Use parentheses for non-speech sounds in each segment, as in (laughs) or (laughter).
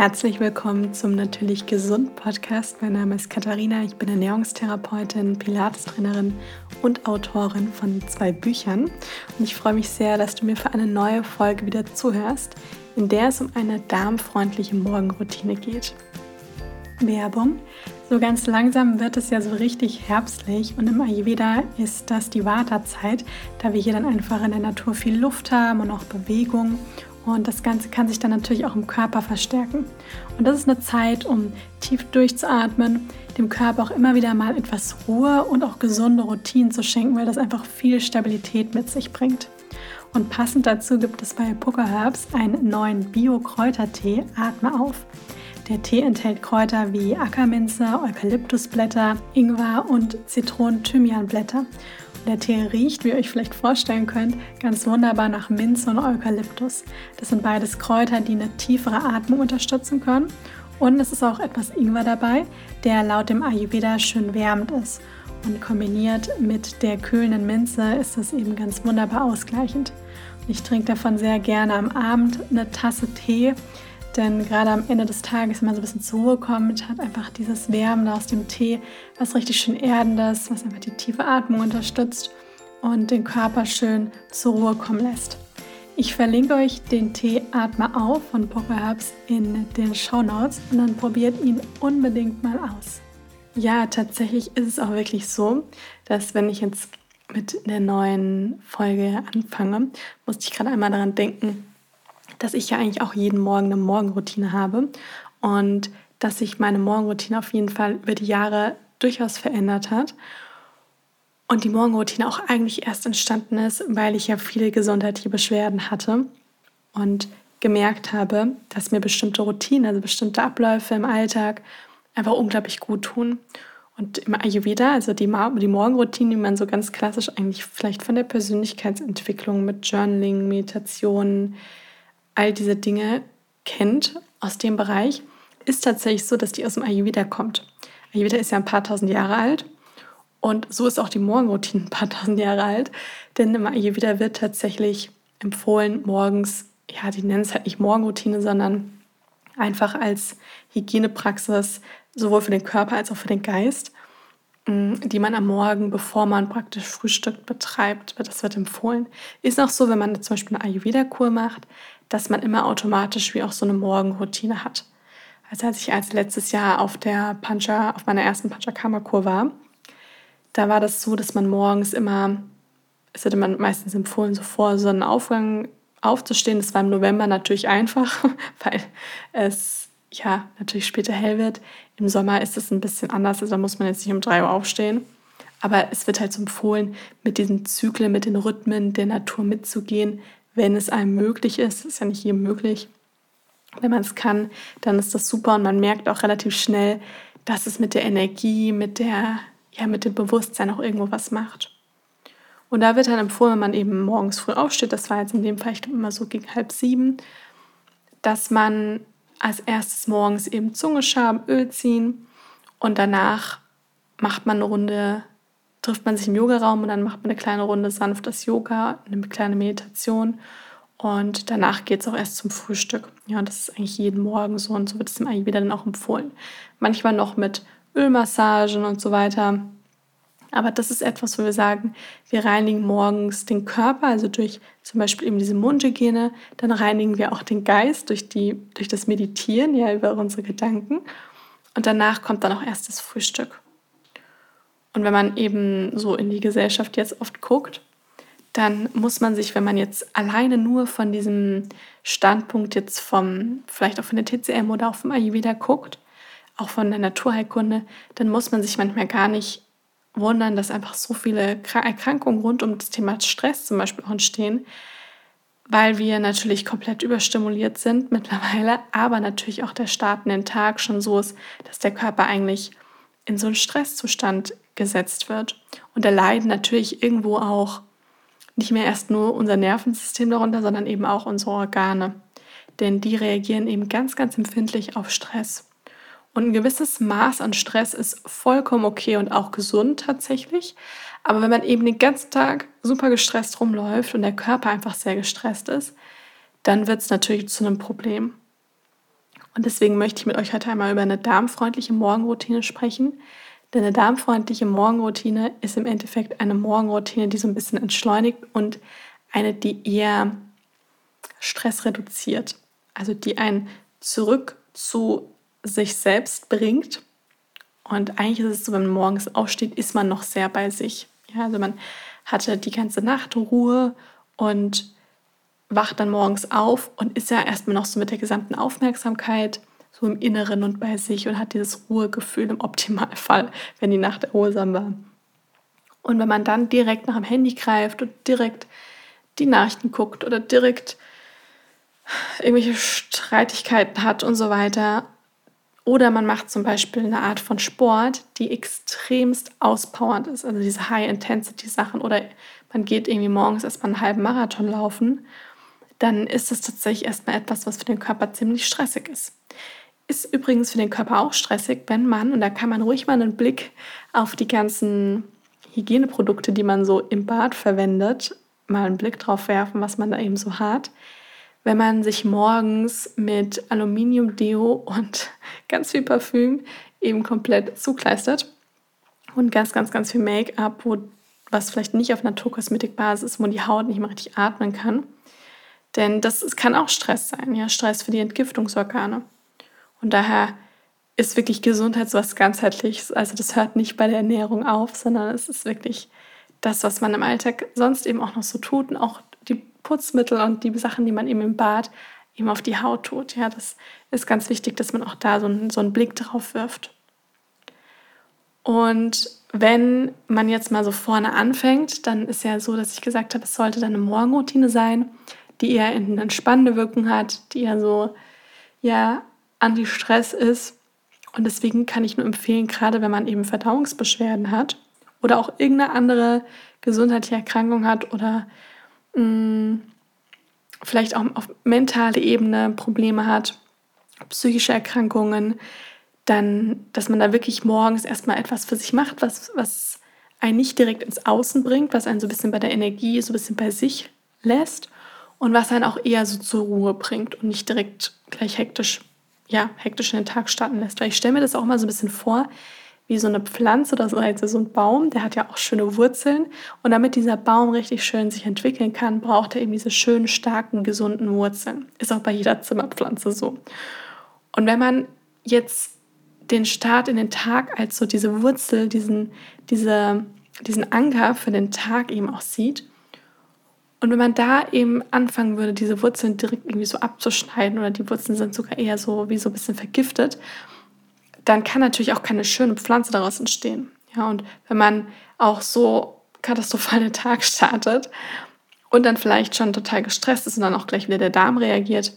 Herzlich willkommen zum Natürlich Gesund Podcast. Mein Name ist Katharina, ich bin Ernährungstherapeutin, Pilates-Trainerin und Autorin von zwei Büchern. Und ich freue mich sehr, dass du mir für eine neue Folge wieder zuhörst, in der es um eine darmfreundliche Morgenroutine geht. Werbung. So ganz langsam wird es ja so richtig herbstlich und im Ayurveda ist das die Vata-Zeit, da wir hier dann einfach in der Natur viel Luft haben und auch Bewegung und das Ganze kann sich dann natürlich auch im Körper verstärken. Und das ist eine Zeit, um tief durchzuatmen, dem Körper auch immer wieder mal etwas Ruhe und auch gesunde Routinen zu schenken, weil das einfach viel Stabilität mit sich bringt. Und passend dazu gibt es bei Poker Herbs einen neuen Bio-Kräutertee, Atme auf. Der Tee enthält Kräuter wie Ackerminze, Eukalyptusblätter, Ingwer und Zitronen-Thymianblätter. Der Tee riecht, wie ihr euch vielleicht vorstellen könnt, ganz wunderbar nach Minze und Eukalyptus. Das sind beides Kräuter, die eine tiefere Atmung unterstützen können. Und es ist auch etwas Ingwer dabei, der laut dem Ayurveda schön wärmend ist. Und kombiniert mit der kühlenden Minze ist das eben ganz wunderbar ausgleichend. Und ich trinke davon sehr gerne am Abend eine Tasse Tee denn gerade am Ende des Tages, wenn man so ein bisschen zur Ruhe kommt, hat einfach dieses Wärmende aus dem Tee was richtig schön Erdendes, was einfach die tiefe Atmung unterstützt und den Körper schön zur Ruhe kommen lässt. Ich verlinke euch den Tee Atme auf von Poker Herbs in den Show Notes und dann probiert ihn unbedingt mal aus. Ja, tatsächlich ist es auch wirklich so, dass wenn ich jetzt mit der neuen Folge anfange, musste ich gerade einmal daran denken, dass ich ja eigentlich auch jeden Morgen eine Morgenroutine habe und dass sich meine Morgenroutine auf jeden Fall über die Jahre durchaus verändert hat. Und die Morgenroutine auch eigentlich erst entstanden ist, weil ich ja viele gesundheitliche Beschwerden hatte und gemerkt habe, dass mir bestimmte Routinen, also bestimmte Abläufe im Alltag einfach unglaublich gut tun. Und im Ayurveda, also die, die Morgenroutine, die man so ganz klassisch eigentlich vielleicht von der Persönlichkeitsentwicklung mit Journaling, Meditation, all diese Dinge kennt aus dem Bereich, ist tatsächlich so, dass die aus dem Ayurveda kommt. Ayurveda ist ja ein paar tausend Jahre alt und so ist auch die Morgenroutine ein paar tausend Jahre alt, denn im Ayurveda wird tatsächlich empfohlen, morgens, ja, die nennen es halt nicht Morgenroutine, sondern einfach als Hygienepraxis, sowohl für den Körper als auch für den Geist, mm, die man am Morgen, bevor man praktisch frühstückt, betreibt. Das wird empfohlen. Ist auch so, wenn man zum Beispiel eine Ayurveda-Kur macht, dass man immer automatisch wie auch so eine Morgenroutine hat. Also als ich als letztes Jahr auf der Pancha, auf meiner ersten Panchakarma-Kur war, da war das so, dass man morgens immer, es hätte man meistens empfohlen, so vor Sonnenaufgang aufzustehen. Das war im November natürlich einfach, (laughs) weil es ja natürlich später hell wird. Im Sommer ist es ein bisschen anders, also da muss man jetzt nicht um drei Uhr aufstehen. Aber es wird halt so empfohlen, mit diesen Zyklen, mit den Rhythmen der Natur mitzugehen, wenn es einem möglich ist. Ist ja nicht jedem möglich. Wenn man es kann, dann ist das super und man merkt auch relativ schnell, dass es mit der Energie, mit der, ja, mit dem Bewusstsein auch irgendwo was macht. Und da wird dann empfohlen, wenn man eben morgens früh aufsteht, das war jetzt in dem Fall, ich glaube immer so gegen halb sieben, dass man als erstes morgens eben Zunge schaben, Öl ziehen und danach macht man eine Runde trifft man sich im Yogaraum und dann macht man eine kleine Runde sanftes Yoga, eine kleine Meditation und danach geht es auch erst zum Frühstück. Ja, das ist eigentlich jeden Morgen so und so wird es im Ayurveda dann auch empfohlen. Manchmal noch mit Ölmassagen und so weiter. Aber das ist etwas, wo wir sagen, wir reinigen morgens den Körper, also durch zum Beispiel eben diese Mundhygiene. Dann reinigen wir auch den Geist durch, die, durch das Meditieren, ja, über unsere Gedanken. Und danach kommt dann auch erst das Frühstück. Und wenn man eben so in die Gesellschaft jetzt oft guckt, dann muss man sich, wenn man jetzt alleine nur von diesem Standpunkt jetzt vom, vielleicht auch von der TCM oder auch vom Ayurveda guckt, auch von der Naturheilkunde, dann muss man sich manchmal gar nicht wundern, dass einfach so viele Erkrankungen rund um das Thema Stress zum Beispiel auch entstehen, weil wir natürlich komplett überstimuliert sind mittlerweile, aber natürlich auch der Start in den Tag schon so ist, dass der Körper eigentlich in so einen Stresszustand gesetzt wird. Und da leiden natürlich irgendwo auch nicht mehr erst nur unser Nervensystem darunter, sondern eben auch unsere Organe. Denn die reagieren eben ganz, ganz empfindlich auf Stress. Und ein gewisses Maß an Stress ist vollkommen okay und auch gesund tatsächlich. Aber wenn man eben den ganzen Tag super gestresst rumläuft und der Körper einfach sehr gestresst ist, dann wird es natürlich zu einem Problem. Und deswegen möchte ich mit euch heute einmal über eine darmfreundliche Morgenroutine sprechen. Denn eine darmfreundliche Morgenroutine ist im Endeffekt eine Morgenroutine, die so ein bisschen entschleunigt und eine, die eher Stress reduziert. Also die einen zurück zu sich selbst bringt. Und eigentlich ist es so, wenn man morgens aufsteht, ist man noch sehr bei sich. Ja, also man hatte die ganze Nacht Ruhe und wacht dann morgens auf und ist ja erstmal noch so mit der gesamten Aufmerksamkeit so im Inneren und bei sich und hat dieses Ruhegefühl im Optimalfall, wenn die Nacht erholsam war. Und wenn man dann direkt nach dem Handy greift und direkt die Nachrichten guckt oder direkt irgendwelche Streitigkeiten hat und so weiter. Oder man macht zum Beispiel eine Art von Sport, die extremst auspowernd ist, also diese High-Intensity-Sachen. Oder man geht irgendwie morgens erstmal einen halben Marathon laufen, dann ist das tatsächlich erstmal etwas, was für den Körper ziemlich stressig ist. Ist übrigens für den Körper auch stressig, wenn man, und da kann man ruhig mal einen Blick auf die ganzen Hygieneprodukte, die man so im Bad verwendet, mal einen Blick drauf werfen, was man da eben so hat wenn man sich morgens mit Aluminiumdeo und (laughs) ganz viel Parfüm eben komplett zukleistert und ganz, ganz, ganz viel Make-up, was vielleicht nicht auf Naturkosmetikbasis ist, wo die Haut nicht mehr richtig atmen kann. Denn das, das kann auch Stress sein, ja, Stress für die Entgiftungsorgane. Und daher ist wirklich Gesundheit so was ganzheitliches. Also das hört nicht bei der Ernährung auf, sondern es ist wirklich das, was man im Alltag sonst eben auch noch so tut und auch die Putzmittel und die Sachen, die man eben im Bad eben auf die Haut tut. Ja, das ist ganz wichtig, dass man auch da so einen, so einen Blick drauf wirft. Und wenn man jetzt mal so vorne anfängt, dann ist ja so, dass ich gesagt habe, es sollte dann eine Morgenroutine sein, die eher eine entspannende Wirkung hat, die eher so, ja, Anti-Stress ist. Und deswegen kann ich nur empfehlen, gerade wenn man eben Verdauungsbeschwerden hat oder auch irgendeine andere gesundheitliche Erkrankung hat oder mh, mm, vielleicht auch auf mentale Ebene Probleme hat, psychische Erkrankungen, dann, dass man da wirklich morgens erstmal etwas für sich macht, was, was einen nicht direkt ins Außen bringt, was einen so ein bisschen bei der Energie, so ein bisschen bei sich lässt und was einen auch eher so zur Ruhe bringt und nicht direkt gleich hektisch, ja, hektisch in den Tag starten lässt. Weil ich stelle mir das auch mal so ein bisschen vor, wie so eine Pflanze oder so, also so ein Baum, der hat ja auch schöne Wurzeln. Und damit dieser Baum richtig schön sich entwickeln kann, braucht er eben diese schönen, starken, gesunden Wurzeln. Ist auch bei jeder Zimmerpflanze so. Und wenn man jetzt den Start in den Tag als so diese Wurzel, diesen, diese, diesen Anker für den Tag eben auch sieht, und wenn man da eben anfangen würde, diese Wurzeln direkt irgendwie so abzuschneiden oder die Wurzeln sind sogar eher so wie so ein bisschen vergiftet, dann kann natürlich auch keine schöne Pflanze daraus entstehen. Ja, und wenn man auch so katastrophal den (laughs) Tag startet und dann vielleicht schon total gestresst ist und dann auch gleich wieder der Darm reagiert,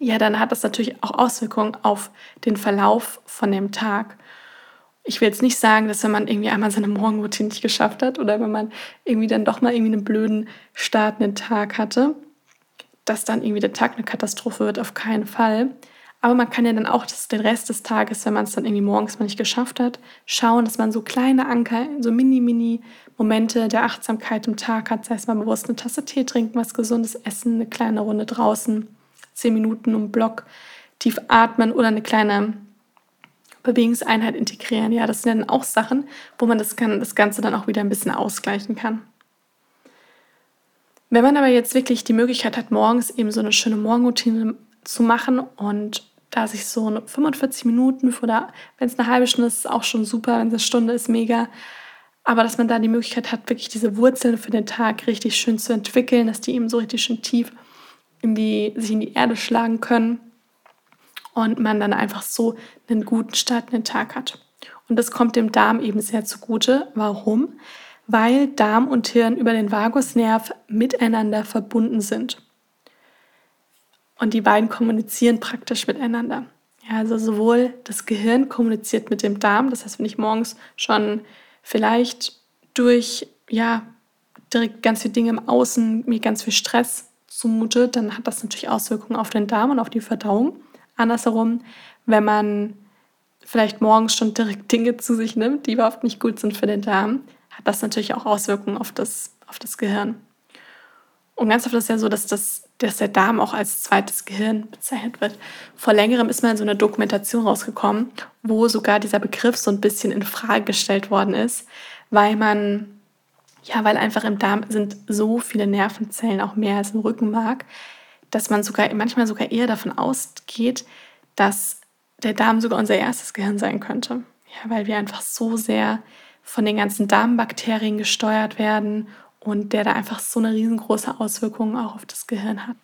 ja, dann hat das natürlich auch Auswirkungen auf den Verlauf von dem Tag. Ich will jetzt nicht sagen, dass wenn man irgendwie einmal seine Morgenroutine nicht geschafft hat oder wenn man irgendwie dann doch mal irgendwie einen blöden startenden Tag hatte, dass dann irgendwie der Tag eine Katastrophe wird, auf keinen Fall. Aber man kann ja dann auch das, den Rest des Tages, wenn man es dann irgendwie morgens mal nicht geschafft hat, schauen, dass man so kleine Anker, so mini-mini Momente der Achtsamkeit im Tag hat. Sei es mal bewusst eine Tasse Tee trinken, was Gesundes essen, eine kleine Runde draußen, zehn Minuten um Block, tief atmen oder eine kleine Bewegungseinheit integrieren. Ja, das sind dann auch Sachen, wo man das, kann, das Ganze dann auch wieder ein bisschen ausgleichen kann. Wenn man aber jetzt wirklich die Möglichkeit hat, morgens eben so eine schöne Morgenroutine zu machen und da sich so 45 Minuten oder wenn es eine halbe Stunde ist, ist auch schon super, wenn es eine Stunde ist, mega. Aber dass man da die Möglichkeit hat, wirklich diese Wurzeln für den Tag richtig schön zu entwickeln, dass die eben so richtig schön tief in die, sich in die Erde schlagen können und man dann einfach so einen guten Start in den Tag hat. Und das kommt dem Darm eben sehr zugute. Warum? Weil Darm und Hirn über den Vagusnerv miteinander verbunden sind. Und die beiden kommunizieren praktisch miteinander. Ja, also sowohl das Gehirn kommuniziert mit dem Darm, das heißt, wenn ich morgens schon vielleicht durch ja, direkt ganz viele Dinge im Außen mir ganz viel Stress zumute, dann hat das natürlich Auswirkungen auf den Darm und auf die Verdauung. Andersherum, wenn man vielleicht morgens schon direkt Dinge zu sich nimmt, die überhaupt nicht gut sind für den Darm, hat das natürlich auch Auswirkungen auf das, auf das Gehirn. Und ganz oft ist es ja so, dass das dass der Darm auch als zweites Gehirn bezeichnet wird. Vor längerem ist mal so eine Dokumentation rausgekommen, wo sogar dieser Begriff so ein bisschen in Frage gestellt worden ist, weil man ja, weil einfach im Darm sind so viele Nervenzellen, auch mehr als im Rückenmark, dass man sogar manchmal sogar eher davon ausgeht, dass der Darm sogar unser erstes Gehirn sein könnte. Ja, weil wir einfach so sehr von den ganzen Darmbakterien gesteuert werden und der da einfach so eine riesengroße Auswirkung auch auf das Gehirn hat.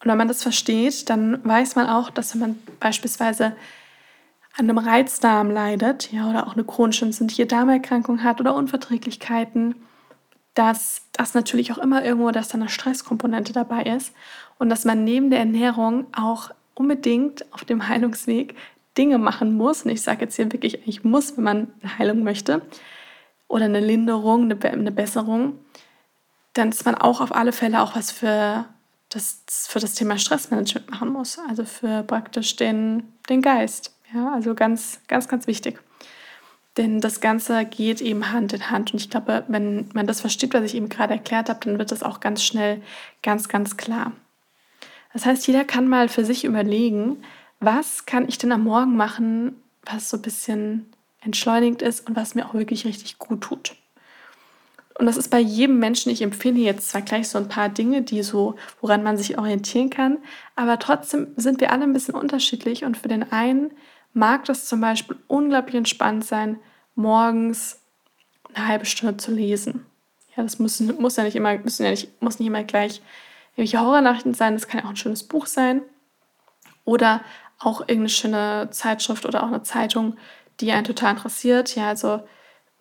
Und wenn man das versteht, dann weiß man auch, dass wenn man beispielsweise an einem Reizdarm leidet, ja, oder auch eine chronische entzündliche Darmerkrankung hat oder Unverträglichkeiten, dass das natürlich auch immer irgendwo, dass da eine Stresskomponente dabei ist und dass man neben der Ernährung auch unbedingt auf dem Heilungsweg Dinge machen muss. Und ich sage jetzt hier wirklich, ich muss, wenn man eine Heilung möchte oder eine Linderung, eine, eine Besserung, dann ist man auch auf alle Fälle auch was für das, für das Thema Stressmanagement machen muss. Also für praktisch den, den Geist. Ja, also ganz, ganz, ganz wichtig. Denn das Ganze geht eben Hand in Hand. Und ich glaube, wenn man das versteht, was ich eben gerade erklärt habe, dann wird das auch ganz schnell ganz, ganz klar. Das heißt, jeder kann mal für sich überlegen, was kann ich denn am Morgen machen, was so ein bisschen entschleunigt ist und was mir auch wirklich richtig gut tut. Und das ist bei jedem Menschen, ich empfehle jetzt zwar gleich so ein paar Dinge, die so, woran man sich orientieren kann, aber trotzdem sind wir alle ein bisschen unterschiedlich und für den einen mag das zum Beispiel unglaublich entspannt sein, morgens eine halbe Stunde zu lesen. Ja, das muss, muss ja nicht immer, müssen ja nicht, muss nicht immer gleich irgendwelche Horrornachrichten sein, das kann ja auch ein schönes Buch sein. Oder auch irgendeine schöne Zeitschrift oder auch eine Zeitung, die einen total interessiert. Ja, also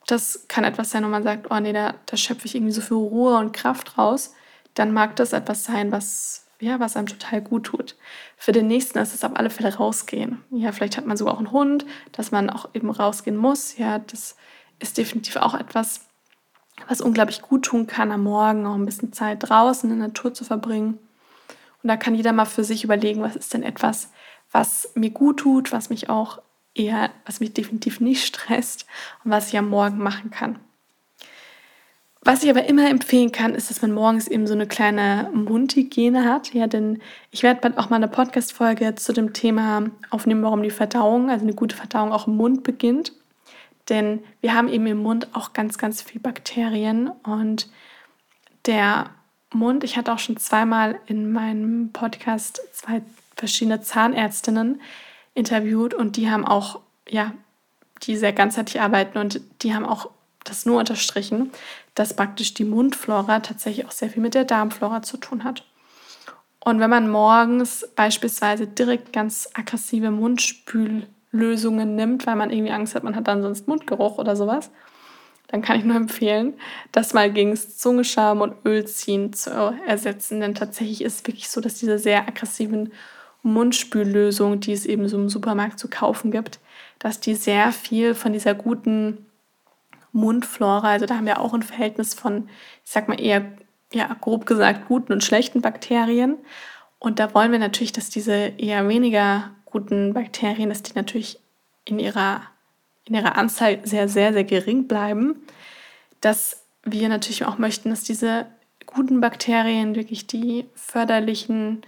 das kann etwas sein, wo man sagt, oh nee, da, da schöpfe ich irgendwie so viel Ruhe und Kraft raus. Dann mag das etwas sein, was, ja, was einem total gut tut. Für den nächsten ist es auf alle Fälle rausgehen. Ja, vielleicht hat man sogar auch einen Hund, dass man auch eben rausgehen muss. Ja, das ist definitiv auch etwas, was unglaublich gut tun kann, am Morgen auch ein bisschen Zeit draußen in der Natur zu verbringen. Und da kann jeder mal für sich überlegen, was ist denn etwas, was mir gut tut, was mich auch eher, was mich definitiv nicht stresst und was ich am Morgen machen kann. Was ich aber immer empfehlen kann, ist, dass man morgens eben so eine kleine Mundhygiene hat. Ja, denn ich werde bald auch mal eine Podcast-Folge zu dem Thema aufnehmen, warum die Verdauung, also eine gute Verdauung auch im Mund beginnt. Denn wir haben eben im Mund auch ganz, ganz viel Bakterien und der Mund, ich hatte auch schon zweimal in meinem Podcast zwei verschiedene Zahnärztinnen interviewt und die haben auch, ja, die sehr ganzheitlich arbeiten und die haben auch das nur unterstrichen, dass praktisch die Mundflora tatsächlich auch sehr viel mit der Darmflora zu tun hat. Und wenn man morgens beispielsweise direkt ganz aggressive Mundspüllösungen nimmt, weil man irgendwie Angst hat, man hat dann sonst Mundgeruch oder sowas, dann kann ich nur empfehlen, das mal gegen Zungenscham und Ölziehen zu ersetzen. Denn tatsächlich ist es wirklich so, dass diese sehr aggressiven Mundspüllösungen, die es eben so im Supermarkt zu kaufen gibt, dass die sehr viel von dieser guten Mundflora. Also da haben wir auch ein Verhältnis von, ich sag mal eher, ja, grob gesagt, guten und schlechten Bakterien. Und da wollen wir natürlich, dass diese eher weniger guten Bakterien, dass die natürlich in ihrer, in ihrer Anzahl sehr, sehr, sehr gering bleiben. Dass wir natürlich auch möchten, dass diese guten Bakterien, wirklich die förderlichen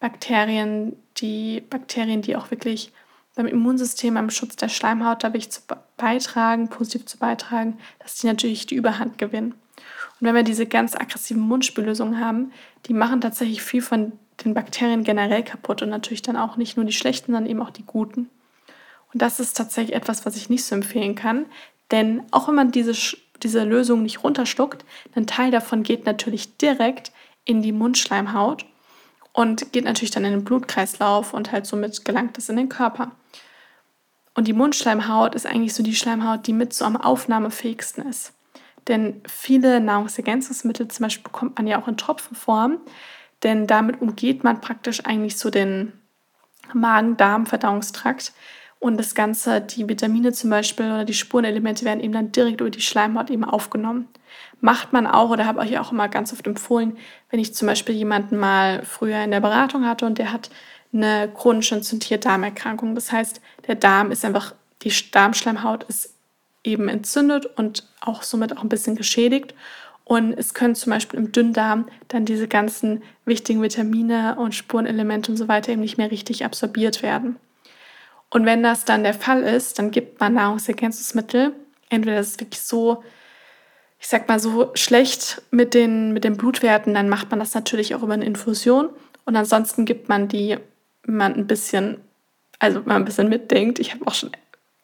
Bakterien, die Bakterien, die auch wirklich beim Immunsystem, beim Schutz der Schleimhaut da wirklich zu beitragen, positiv zu beitragen, dass die natürlich die Überhand gewinnen. Und wenn wir diese ganz aggressiven Mundspüllösungen haben, die machen tatsächlich viel von den Bakterien generell kaputt und natürlich dann auch nicht nur die schlechten, sondern eben auch die guten. Und das ist tatsächlich etwas, was ich nicht so empfehlen kann, denn auch wenn man diese, diese Lösung nicht runterschluckt, ein Teil davon geht natürlich direkt in die Mundschleimhaut und geht natürlich dann in den Blutkreislauf und halt somit gelangt es in den Körper. Und die Mundschleimhaut ist eigentlich so die Schleimhaut, die mit so am aufnahmefähigsten ist. Denn viele Nahrungsergänzungsmittel zum Beispiel bekommt man ja auch in Tropfenform, denn damit umgeht man praktisch eigentlich so den Magen-Darm-Verdauungstrakt. Und das Ganze, die Vitamine zum Beispiel oder die Spurenelemente werden eben dann direkt über die Schleimhaut eben aufgenommen. Macht man auch oder habe ich auch immer ganz oft empfohlen, wenn ich zum Beispiel jemanden mal früher in der Beratung hatte und der hat eine chronisch entzündliche Darmerkrankung. Das heißt, der Darm ist einfach, die Darmschleimhaut ist eben entzündet und auch somit auch ein bisschen geschädigt. Und es können zum Beispiel im Dünndarm dann diese ganzen wichtigen Vitamine und Spurenelemente und so weiter eben nicht mehr richtig absorbiert werden. Und wenn das dann der Fall ist, dann gibt man Nahrungsergänzungsmittel. Entweder das ist wirklich so, ich sag mal so schlecht mit den, mit den Blutwerten, dann macht man das natürlich auch über eine Infusion. Und ansonsten gibt man die, man ein bisschen, also man ein bisschen mitdenkt. Ich habe auch schon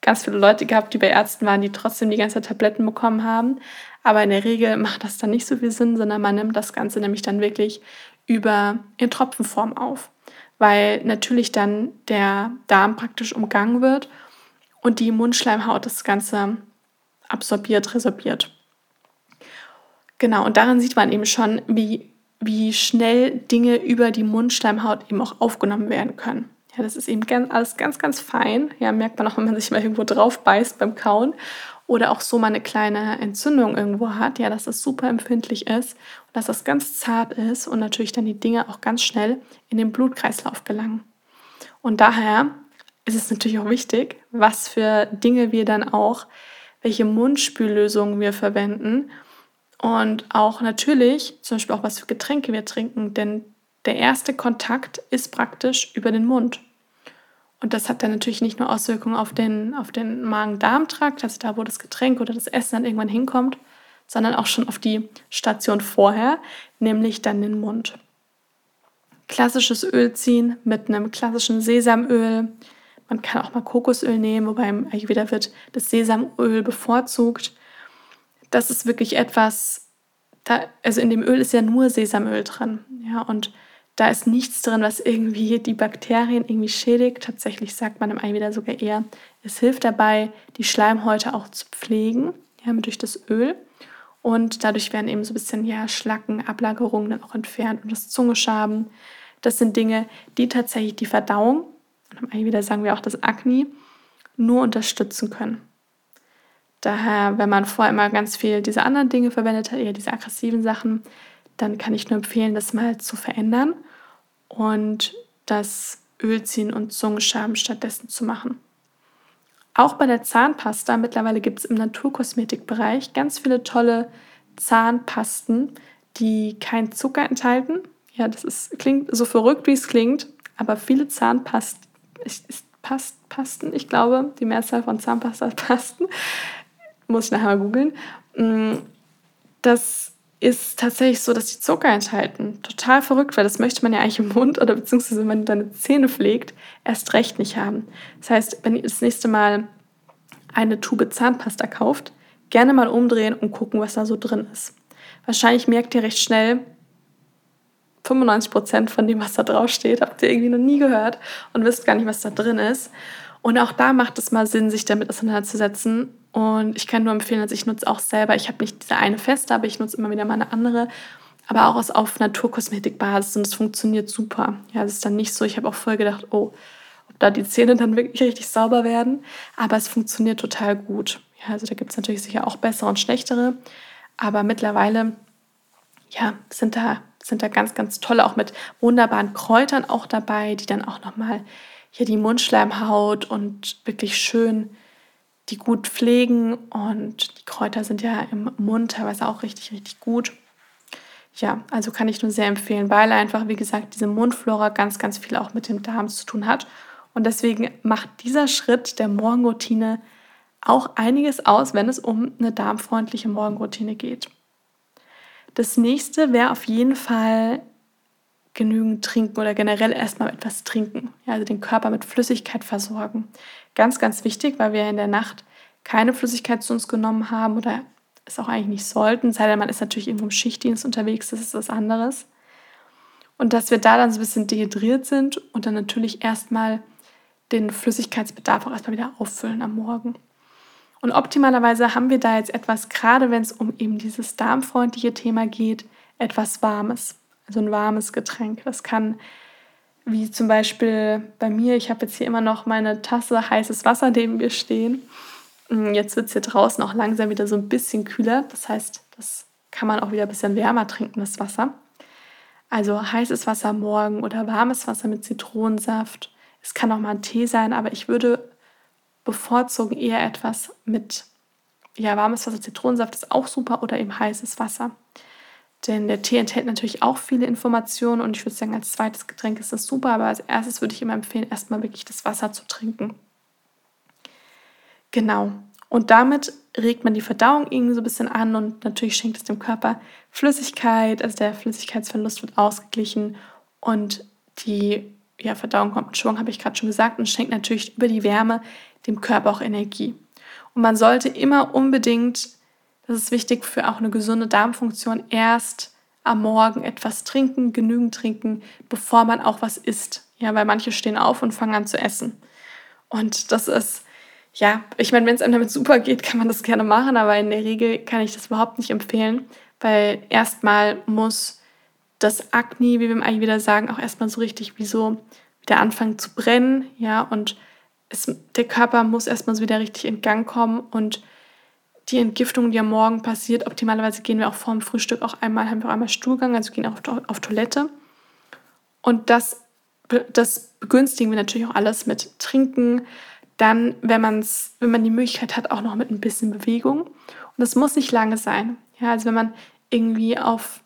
ganz viele Leute gehabt, die bei Ärzten waren, die trotzdem die ganze Tabletten bekommen haben. Aber in der Regel macht das dann nicht so viel Sinn, sondern man nimmt das Ganze nämlich dann wirklich über in Tropfenform auf, weil natürlich dann der Darm praktisch umgangen wird und die Mundschleimhaut das Ganze absorbiert, resorbiert. Genau, und daran sieht man eben schon, wie, wie schnell Dinge über die Mundschleimhaut eben auch aufgenommen werden können. Ja, das ist eben ganz, alles ganz, ganz fein. Ja, merkt man auch, wenn man sich mal irgendwo drauf beißt beim Kauen oder auch so mal eine kleine Entzündung irgendwo hat, ja, dass das super empfindlich ist und dass das ganz zart ist und natürlich dann die Dinge auch ganz schnell in den Blutkreislauf gelangen. Und daher ist es natürlich auch wichtig, was für Dinge wir dann auch, welche Mundspüllösungen wir verwenden und auch natürlich zum Beispiel auch was für Getränke wir trinken, denn der erste Kontakt ist praktisch über den Mund. Und das hat dann natürlich nicht nur Auswirkungen auf den, auf den Magen-Darm-Trakt, also da, wo das Getränk oder das Essen dann irgendwann hinkommt, sondern auch schon auf die Station vorher, nämlich dann den Mund. Klassisches Öl ziehen mit einem klassischen Sesamöl. Man kann auch mal Kokosöl nehmen, wobei im wird das Sesamöl bevorzugt. Das ist wirklich etwas, da, also in dem Öl ist ja nur Sesamöl drin. Ja, und da ist nichts drin, was irgendwie die Bakterien irgendwie schädigt. Tatsächlich sagt man im Ayurveda sogar eher, es hilft dabei, die Schleimhäute auch zu pflegen, ja, durch das Öl. Und dadurch werden eben so ein bisschen ja, Schlacken, Ablagerungen dann auch entfernt und das Zungeschaben. Das sind Dinge, die tatsächlich die Verdauung, und im Ayurveda sagen wir auch das Akne, nur unterstützen können. Daher, wenn man vorher immer ganz viel diese anderen Dinge verwendet hat, eher diese aggressiven Sachen, dann kann ich nur empfehlen, das mal zu verändern und das Ölziehen und Zungenschaben stattdessen zu machen. Auch bei der Zahnpasta, mittlerweile gibt es im Naturkosmetikbereich ganz viele tolle Zahnpasten, die keinen Zucker enthalten. Ja, das ist, klingt so verrückt, wie es klingt, aber viele Zahnpasten, Past, Pasten, ich glaube, die Mehrzahl von Zahnpasta-Pasten, muss ich nachher mal googeln, mm, das ist tatsächlich so, dass die Zucker enthalten. Total verrückt, weil das möchte man ja eigentlich im Mund oder beziehungsweise wenn man deine Zähne pflegt, erst recht nicht haben. Das heißt, wenn ihr das nächste Mal eine Tube Zahnpasta kauft, gerne mal umdrehen und gucken, was da so drin ist. Wahrscheinlich merkt ihr recht schnell, 95% von dem, was da drauf steht, habt ihr irgendwie noch nie gehört und wisst gar nicht, was da drin ist. Und auch da macht es mal Sinn, sich damit auseinanderzusetzen und ich kann nur empfehlen, also ich nutze auch selber, ich habe nicht diese eine feste, aber ich nutze immer wieder mal eine andere, aber auch auf Naturkosmetikbasis und es funktioniert super. Ja, es ist dann nicht so, ich habe auch vorher gedacht, oh, ob da die Zähne dann wirklich richtig sauber werden, aber es funktioniert total gut. Ja, also da gibt es natürlich sicher auch bessere und schlechtere, aber mittlerweile, ja, sind da, sind da ganz, ganz tolle, auch mit wunderbaren Kräutern auch dabei, die dann auch nochmal hier die Mundschleimhaut und wirklich schön die gut pflegen und die Kräuter sind ja im Mund teilweise auch richtig, richtig gut. Ja, also kann ich nur sehr empfehlen, weil einfach, wie gesagt, diese Mundflora ganz, ganz viel auch mit dem Darm zu tun hat. Und deswegen macht dieser Schritt der Morgenroutine auch einiges aus, wenn es um eine darmfreundliche Morgenroutine geht. Das nächste wäre auf jeden Fall genügend trinken oder generell erstmal etwas trinken. Ja, also den Körper mit Flüssigkeit versorgen. Ganz, ganz wichtig, weil wir in der Nacht keine Flüssigkeit zu uns genommen haben oder es auch eigentlich nicht sollten, sei denn man ist natürlich irgendwo im Schichtdienst unterwegs, das ist was anderes. Und dass wir da dann so ein bisschen dehydriert sind und dann natürlich erstmal den Flüssigkeitsbedarf auch erstmal wieder auffüllen am Morgen. Und optimalerweise haben wir da jetzt etwas, gerade wenn es um eben dieses darmfreundliche Thema geht, etwas Warmes. Also ein warmes Getränk. Das kann wie zum Beispiel bei mir, ich habe jetzt hier immer noch meine Tasse heißes Wasser neben mir stehen. Mm, jetzt wird es hier draußen auch langsam wieder so ein bisschen kühler. Das heißt, das kann man auch wieder ein bisschen wärmer trinken, das Wasser. Also heißes Wasser morgen oder warmes Wasser mit Zitronensaft. Es kann auch mal ein Tee sein, aber ich würde bevorzugen eher etwas mit ja, warmes Wasser, Zitronensaft ist auch super oder eben heißes Wasser. Denn der Tee enthält natürlich auch viele Informationen und ich würde sagen, als zweites Getränk ist das super, aber als erstes würde ich immer empfehlen, erstmal wirklich das Wasser zu trinken. Genau. Und damit regt man die Verdauung irgendwie so ein bisschen an und natürlich schenkt es dem Körper Flüssigkeit, also der Flüssigkeitsverlust wird ausgeglichen und die ja, Verdauung kommt mit Schwung, habe ich gerade schon gesagt, und schenkt natürlich über die Wärme dem Körper auch Energie. Und man sollte immer unbedingt, das ist wichtig für auch eine gesunde Darmfunktion, erst am Morgen etwas trinken, genügend trinken, bevor man auch was isst. Ja, weil manche stehen auf und fangen an zu essen. Und das ist, ja, ich meine, wenn es einem damit super geht, kann man das gerne machen, aber in der Regel kann ich das überhaupt nicht empfehlen, weil erstmal muss das Akne, wie wir im Ayurveda sagen, auch erstmal so richtig wie so wieder anfangen zu brennen, ja, und es, der Körper muss erstmal so wieder richtig in Gang kommen und die Entgiftung, die am Morgen passiert, optimalerweise gehen wir auch vor dem Frühstück auch einmal, haben wir auch einmal Stuhlgang, also gehen auch auf, Toilette. Und das, das begünstigen wir natürlich auch alles mit Trinken. Dann, wenn, man's, wenn man die Möglichkeit hat, auch noch mit ein bisschen Bewegung. Und das muss nicht lange sein. Ja, also wenn man irgendwie auf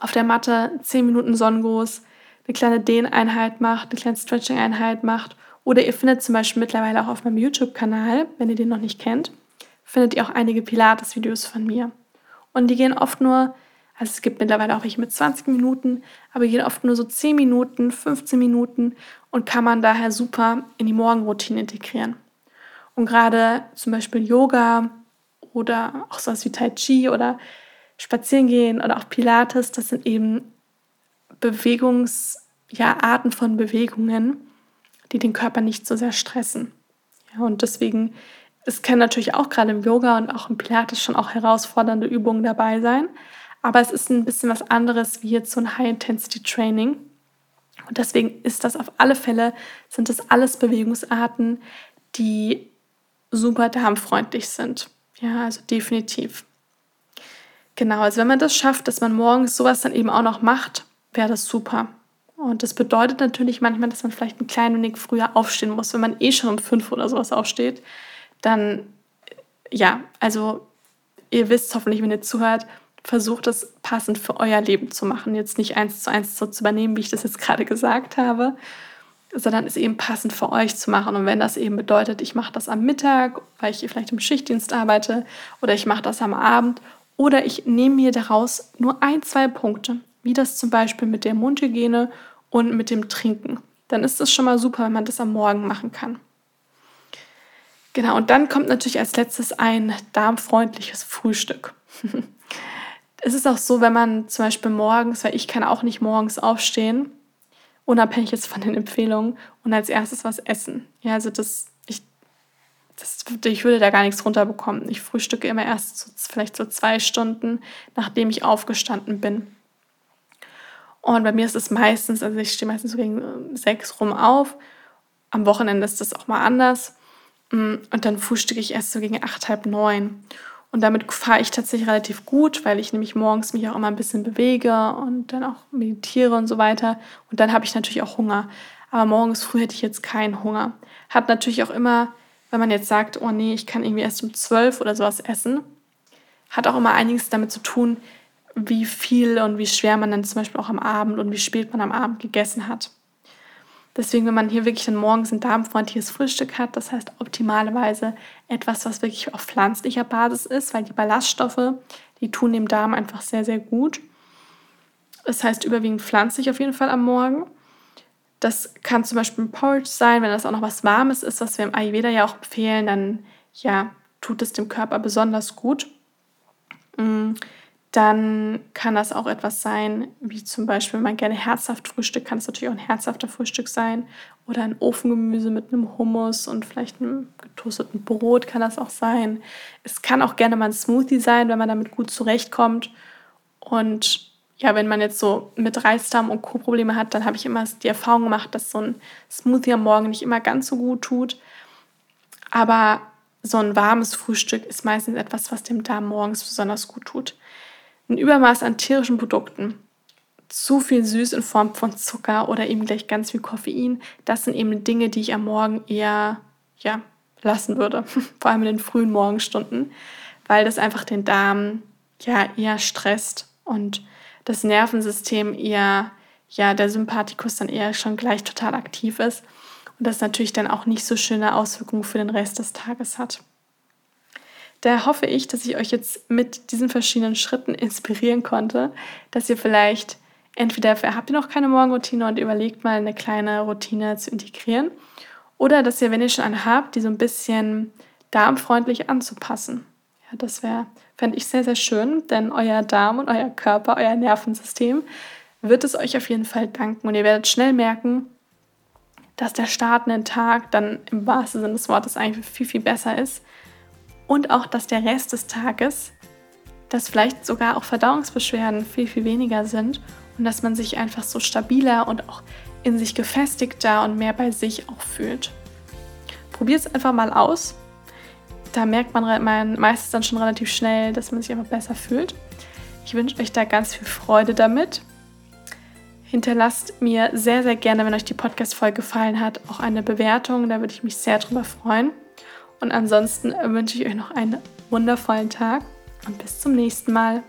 auf der Matte 10 Minuten Sonnengruß, eine kleine Dehneinheit macht, eine kleine Stretching-Einheit macht. Oder ihr findet zum Beispiel mittlerweile auch auf meinem YouTube-Kanal, wenn ihr den noch nicht kennt, findet ihr auch einige Pilates-Videos von mir. Und die gehen oft nur, also es gibt mittlerweile auch welche mit 20 Minuten, aber die gehen oft nur so 10 Minuten, 15 Minuten und kann man daher super in die Morgenroutine integrieren. Und gerade zum Beispiel Yoga oder auch sowas wie Tai Chi oder Spazieren gehen oder auch Pilates, das sind eben Bewegungs, ja, Arten von Bewegungen, die den Körper nicht so sehr stressen. Ja, und deswegen, es können natürlich auch gerade im Yoga und auch im Pilates schon auch herausfordernde Übungen dabei sein. Aber es ist ein bisschen was anderes wie jetzt so ein High-Intensity-Training. Und deswegen ist das auf alle Fälle, sind das alles Bewegungsarten, die super darmfreundlich sind. Ja, also definitiv. Genau, also wenn man das schafft, dass man morgens sowas dann eben auch noch macht, wäre das super. Und das bedeutet natürlich manchmal, dass man vielleicht ein klein wenig früher aufstehen muss. Wenn man eh schon um fünf oder sowas aufsteht, dann ja, also ihr wisst hoffentlich, wenn ihr zuhört, versucht es passend für euer Leben zu machen. Jetzt nicht eins zu eins so zu übernehmen, wie ich das jetzt gerade gesagt habe, sondern es eben passend für euch zu machen. Und wenn das eben bedeutet, ich mache das am Mittag, weil ich vielleicht im Schichtdienst arbeite, oder ich mache das am Abend oder ich nehme mir daraus nur ein, zwei Punkte, wie das zum Beispiel mit der Mundhygiene und mit dem Trinken. Dann ist es schon mal super, wenn man das am Morgen machen kann. Genau, und dann kommt natürlich als letztes ein darmfreundliches Frühstück. (laughs) es ist auch so, wenn man zum Beispiel morgens, weil ich kann auch nicht morgens aufstehen, unabhängig jetzt von den Empfehlungen, und als erstes was essen. Ja, also das das, ich würde da gar nichts runterbekommen. Ich frühstücke immer erst so, vielleicht so zwei Stunden, nachdem ich aufgestanden bin. Und bei mir ist es meistens, also ich stehe meistens so gegen äh, sechs rum auf. Am Wochenende ist das auch mal anders. Mm, und dann frühstücke ich erst so gegen acht, halb neun. Und damit fahre ich tatsächlich relativ gut, weil ich nämlich morgens mich auch immer ein bisschen bewege und dann auch meditiere und so weiter. Und dann habe ich natürlich auch Hunger. Aber morgens früh hätte ich jetzt keinen Hunger. Hat natürlich auch immer wenn man jetzt sagt, oh nee, ich kann irgendwie erst um zwölf oder sowas essen, hat auch immer einiges damit zu tun, wie viel und wie schwer man dann zum Beispiel auch am Abend und wie spät man am Abend gegessen hat. Deswegen, wenn man hier wirklich dann morgens ein darmfreundliches Frühstück hat, das heißt optimalerweise etwas, was wirklich auf pflanzlicher Basis ist, weil die Ballaststoffe, die tun dem Darm einfach sehr, sehr gut. Das heißt überwiegend pflanzlich auf jeden Fall am Morgen. Das kann zum Beispiel ein Porridge sein, wenn das auch noch was Warmes ist, was wir im Ayurveda ja auch empfehlen, dann ja, tut es dem Körper besonders gut. Dann kann das auch etwas sein, wie zum Beispiel, wenn man gerne herzhaft frühstückt, kann es natürlich auch ein herzhafter Frühstück sein. Oder ein Ofengemüse mit einem Hummus und vielleicht einem getoasteten Brot kann das auch sein. Es kann auch gerne mal ein Smoothie sein, wenn man damit gut zurechtkommt. Und ja, wenn man jetzt so mit Reisdarm und Co. Probleme hat, dann habe ich immer die Erfahrung gemacht, dass so ein Smoothie am Morgen nicht immer ganz so gut tut. Aber so ein warmes Frühstück ist meistens etwas, was dem Darm morgens besonders gut tut. Ein Übermaß an tierischen Produkten, zu viel süß in Form von Zucker oder eben gleich ganz viel Koffein, das sind eben Dinge, die ich am Morgen eher ja, lassen würde, (laughs) vor allem in den frühen Morgenstunden, weil das einfach den Darm ja eher stresst und das Nervensystem eher, ja, der Sympathikus dann eher schon gleich total aktiv ist und das natürlich dann auch nicht so schöne Auswirkungen für den Rest des Tages hat. Daher hoffe ich, dass ich euch jetzt mit diesen verschiedenen Schritten inspirieren konnte, dass ihr vielleicht entweder habt ihr noch keine Morgenroutine und überlegt mal eine kleine Routine zu integrieren oder dass ihr, wenn ihr schon eine habt, die so ein bisschen darmfreundlich anzupassen. Ja, das wäre, fände ich sehr, sehr schön, denn euer Darm und euer Körper, euer Nervensystem wird es euch auf jeden Fall danken und ihr werdet schnell merken, dass der Start in den Tag dann im wahrsten Sinne des Wortes eigentlich viel, viel besser ist und auch, dass der Rest des Tages, dass vielleicht sogar auch Verdauungsbeschwerden viel, viel weniger sind und dass man sich einfach so stabiler und auch in sich gefestigter und mehr bei sich auch fühlt. Probiert es einfach mal aus. Da merkt man meistens dann schon relativ schnell, dass man sich einfach besser fühlt. Ich wünsche euch da ganz viel Freude damit. Hinterlasst mir sehr, sehr gerne, wenn euch die Podcast-Folge gefallen hat, auch eine Bewertung. Da würde ich mich sehr drüber freuen. Und ansonsten wünsche ich euch noch einen wundervollen Tag und bis zum nächsten Mal.